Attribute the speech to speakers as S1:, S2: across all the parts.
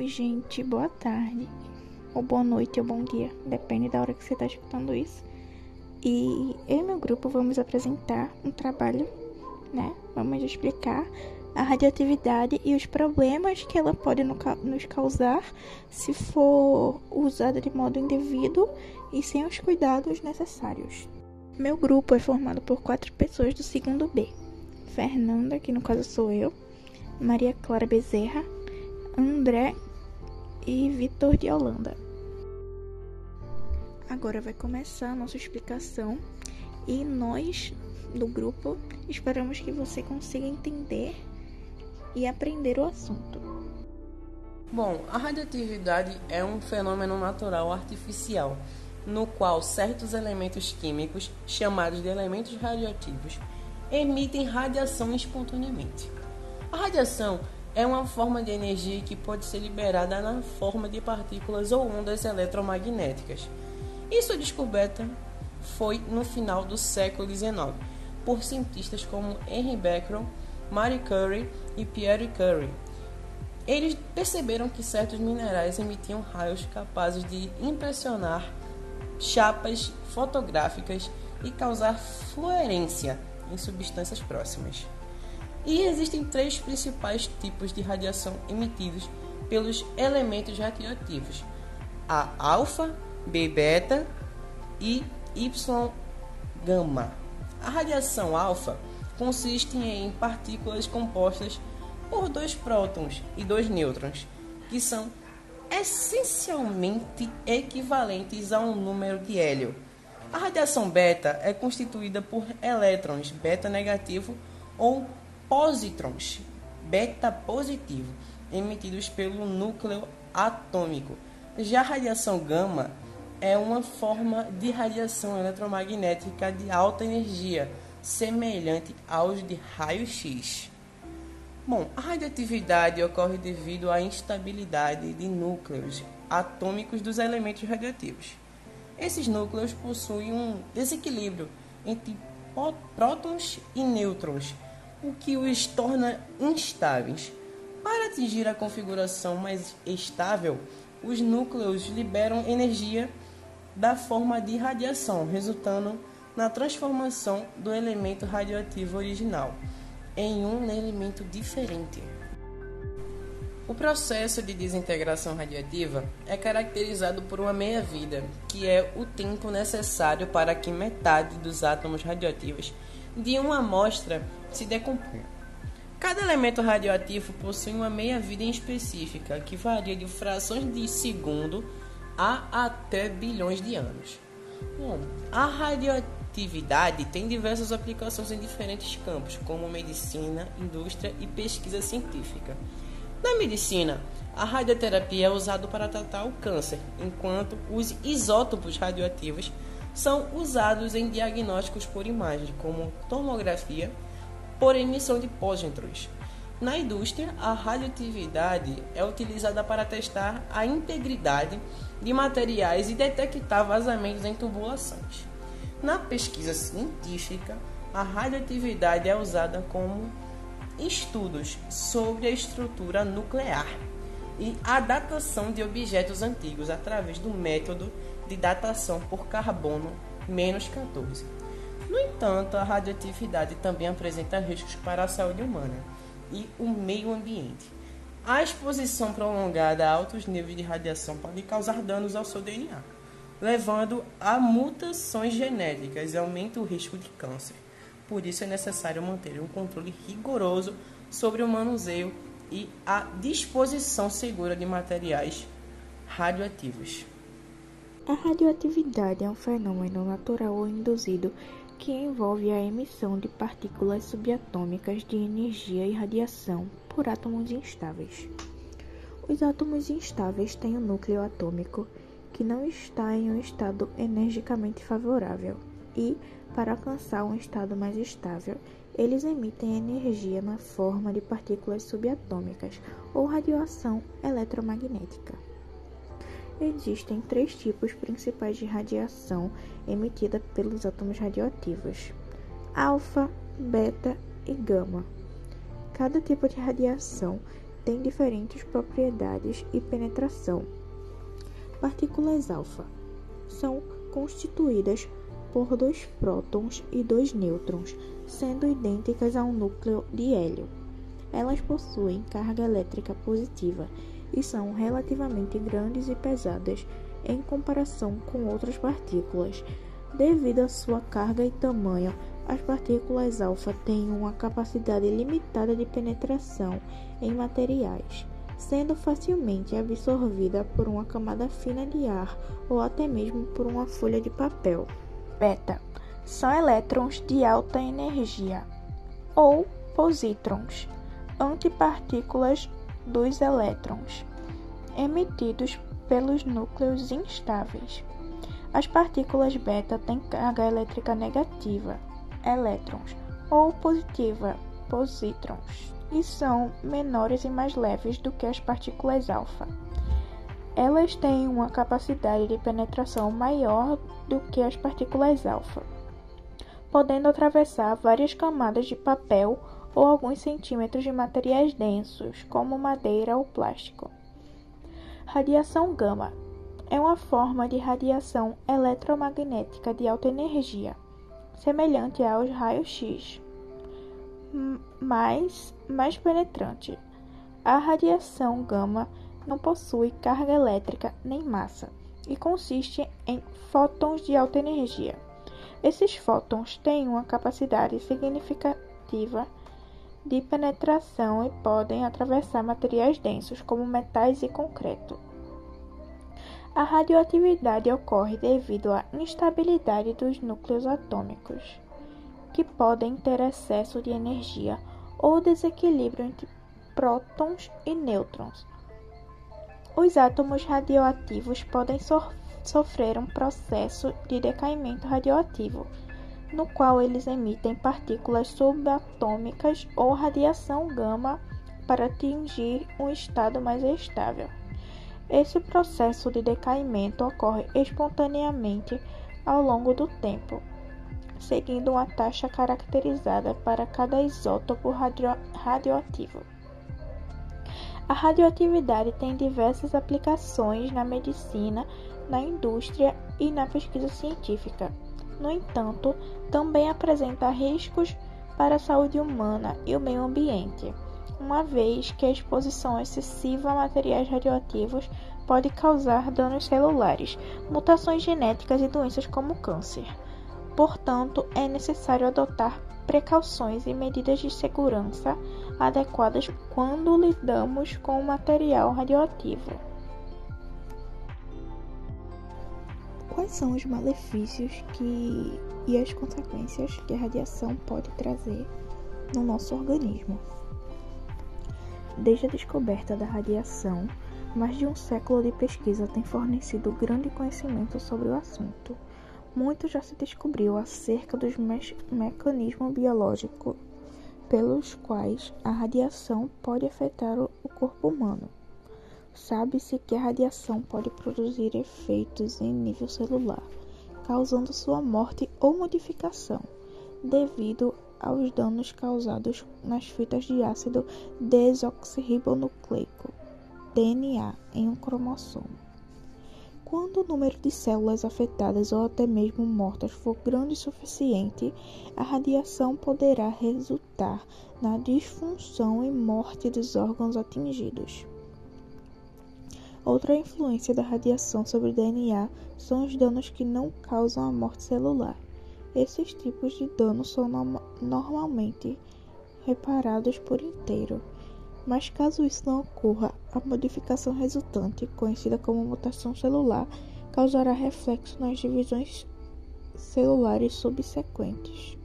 S1: Oi, gente, boa tarde, ou boa noite, ou bom dia, depende da hora que você está escutando isso. E eu e meu grupo vamos apresentar um trabalho, né? Vamos explicar a radioatividade e os problemas que ela pode nos causar se for usada de modo indevido e sem os cuidados necessários. Meu grupo é formado por quatro pessoas do segundo B: Fernanda, que no caso sou eu, Maria Clara Bezerra, André e Vitor de Holanda. Agora vai começar a nossa explicação e nós do grupo esperamos que você consiga entender e aprender o assunto.
S2: Bom, a radioatividade é um fenômeno natural artificial no qual certos elementos químicos, chamados de elementos radioativos, emitem radiação espontaneamente. A radiação é uma forma de energia que pode ser liberada na forma de partículas ou ondas eletromagnéticas. Sua descoberta foi no final do século XIX por cientistas como Henry Becquerel, Marie Curie e Pierre Curie. Eles perceberam que certos minerais emitiam raios capazes de impressionar chapas fotográficas e causar fluorescência em substâncias próximas. E existem três principais tipos de radiação emitidos pelos elementos radioativos: a alfa, B beta e Y gama. A radiação alfa consiste em partículas compostas por dois prótons e dois nêutrons, que são essencialmente equivalentes a um número de hélio. A radiação beta é constituída por elétrons beta negativo ou positrons beta positivo emitidos pelo núcleo atômico. Já a radiação gama é uma forma de radiação eletromagnética de alta energia semelhante aos de raio-x. Bom, a radioatividade ocorre devido à instabilidade de núcleos atômicos dos elementos radioativos. Esses núcleos possuem um desequilíbrio entre prótons e nêutrons, o que os torna instáveis. Para atingir a configuração mais estável, os núcleos liberam energia da forma de radiação, resultando na transformação do elemento radioativo original em um elemento diferente. O processo de desintegração radioativa é caracterizado por uma meia-vida, que é o tempo necessário para que metade dos átomos radioativos de uma amostra se decomponha. Cada elemento radioativo possui uma meia-vida específica, que varia de frações de segundo a até bilhões de anos. Bom, a radioativa atividade tem diversas aplicações em diferentes campos, como medicina, indústria e pesquisa científica. Na medicina, a radioterapia é usada para tratar o câncer, enquanto os isótopos radioativos são usados em diagnósticos por imagem, como tomografia, por emissão de pósitrons. Na indústria, a radioatividade é utilizada para testar a integridade de materiais e detectar vazamentos em tubulações. Na pesquisa científica, a radioatividade é usada como estudos sobre a estrutura nuclear e a datação de objetos antigos através do método de datação por carbono 14. No entanto, a radioatividade também apresenta riscos para a saúde humana e o meio ambiente. A exposição prolongada a altos níveis de radiação pode causar danos ao seu DNA levando a mutações genéticas e aumenta o risco de câncer. Por isso é necessário manter um controle rigoroso sobre o manuseio e a disposição segura de materiais radioativos.
S1: A radioatividade é um fenômeno natural ou induzido que envolve a emissão de partículas subatômicas de energia e radiação por átomos instáveis. Os átomos instáveis têm um núcleo atômico que não está em um estado energicamente favorável e, para alcançar um estado mais estável, eles emitem energia na forma de partículas subatômicas ou radiação eletromagnética. Existem três tipos principais de radiação emitida pelos átomos radioativos: alfa, beta e gama. Cada tipo de radiação têm diferentes propriedades e penetração. Partículas alfa são constituídas por dois prótons e dois nêutrons, sendo idênticas a um núcleo de hélio. Elas possuem carga elétrica positiva e são relativamente grandes e pesadas em comparação com outras partículas. Devido à sua carga e tamanho, as partículas alfa têm uma capacidade limitada de penetração em materiais, sendo facilmente absorvida por uma camada fina de ar ou até mesmo por uma folha de papel. Beta são elétrons de alta energia ou positrons, antipartículas dos elétrons, emitidos pelos núcleos instáveis. As partículas beta têm carga elétrica negativa, elétrons, ou positiva, positrons, e são menores e mais leves do que as partículas alfa. Elas têm uma capacidade de penetração maior do que as partículas alfa, podendo atravessar várias camadas de papel ou alguns centímetros de materiais densos, como madeira ou plástico. Radiação gama é uma forma de radiação eletromagnética de alta energia, semelhante aos raios-x, mas mais penetrante. A radiação gama não possui carga elétrica nem massa e consiste em fótons de alta energia. Esses fótons têm uma capacidade significativa de penetração e podem atravessar materiais densos como metais e concreto. A radioatividade ocorre devido à instabilidade dos núcleos atômicos, que podem ter excesso de energia ou desequilíbrio entre prótons e nêutrons. Os átomos radioativos podem so sofrer um processo de decaimento radioativo no qual eles emitem partículas subatômicas ou radiação gama para atingir um estado mais estável. Esse processo de decaimento ocorre espontaneamente ao longo do tempo, seguindo uma taxa caracterizada para cada isótopo radio radioativo. A radioatividade tem diversas aplicações na medicina, na indústria e na pesquisa científica. No entanto, também apresenta riscos para a saúde humana e o meio ambiente, uma vez que a exposição excessiva a materiais radioativos pode causar danos celulares, mutações genéticas e doenças como câncer. Portanto, é necessário adotar precauções e medidas de segurança adequadas quando lidamos com o material radioativo. Quais são os malefícios que e as consequências que a radiação pode trazer no nosso organismo. Desde a descoberta da radiação, mais de um século de pesquisa tem fornecido grande conhecimento sobre o assunto. Muito já se descobriu acerca dos me mecanismos biológicos pelos quais a radiação pode afetar o corpo humano. Sabe-se que a radiação pode produzir efeitos em nível celular, causando sua morte ou modificação, devido aos danos causados nas fitas de ácido desoxirribonucleico, DNA, em um cromossomo. Quando o número de células afetadas ou até mesmo mortas for grande o suficiente, a radiação poderá resultar na disfunção e morte dos órgãos atingidos. Outra influência da radiação sobre o DNA são os danos que não causam a morte celular. Esses tipos de danos são no normalmente reparados por inteiro, mas caso isso não ocorra, a modificação resultante, conhecida como mutação celular, causará reflexo nas divisões celulares subsequentes.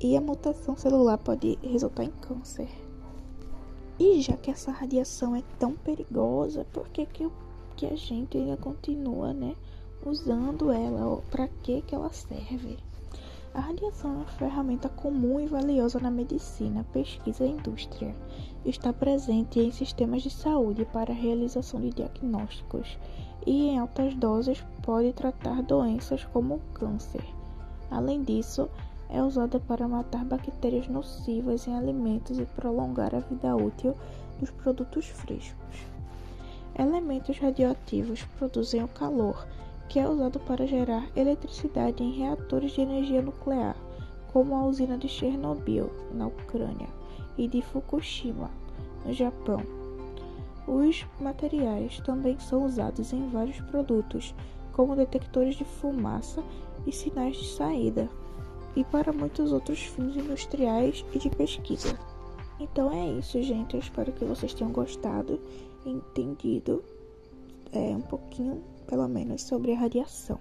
S1: E a mutação celular pode resultar em câncer. E já que essa radiação é tão perigosa, por que, que, que a gente ainda continua, né, usando ela? Para que, que ela serve? A radiação é uma ferramenta comum e valiosa na medicina, pesquisa e indústria. Está presente em sistemas de saúde para a realização de diagnósticos e, em altas doses, pode tratar doenças como o câncer. Além disso, é usada para matar bactérias nocivas em alimentos e prolongar a vida útil dos produtos frescos. Elementos radioativos produzem o calor, que é usado para gerar eletricidade em reatores de energia nuclear, como a usina de Chernobyl, na Ucrânia, e de Fukushima, no Japão. Os materiais também são usados em vários produtos, como detectores de fumaça e sinais de saída, e para muitos outros fins industriais e de pesquisa. Então é isso, gente. Eu espero que vocês tenham gostado e entendido é, um pouquinho, pelo menos, sobre a radiação.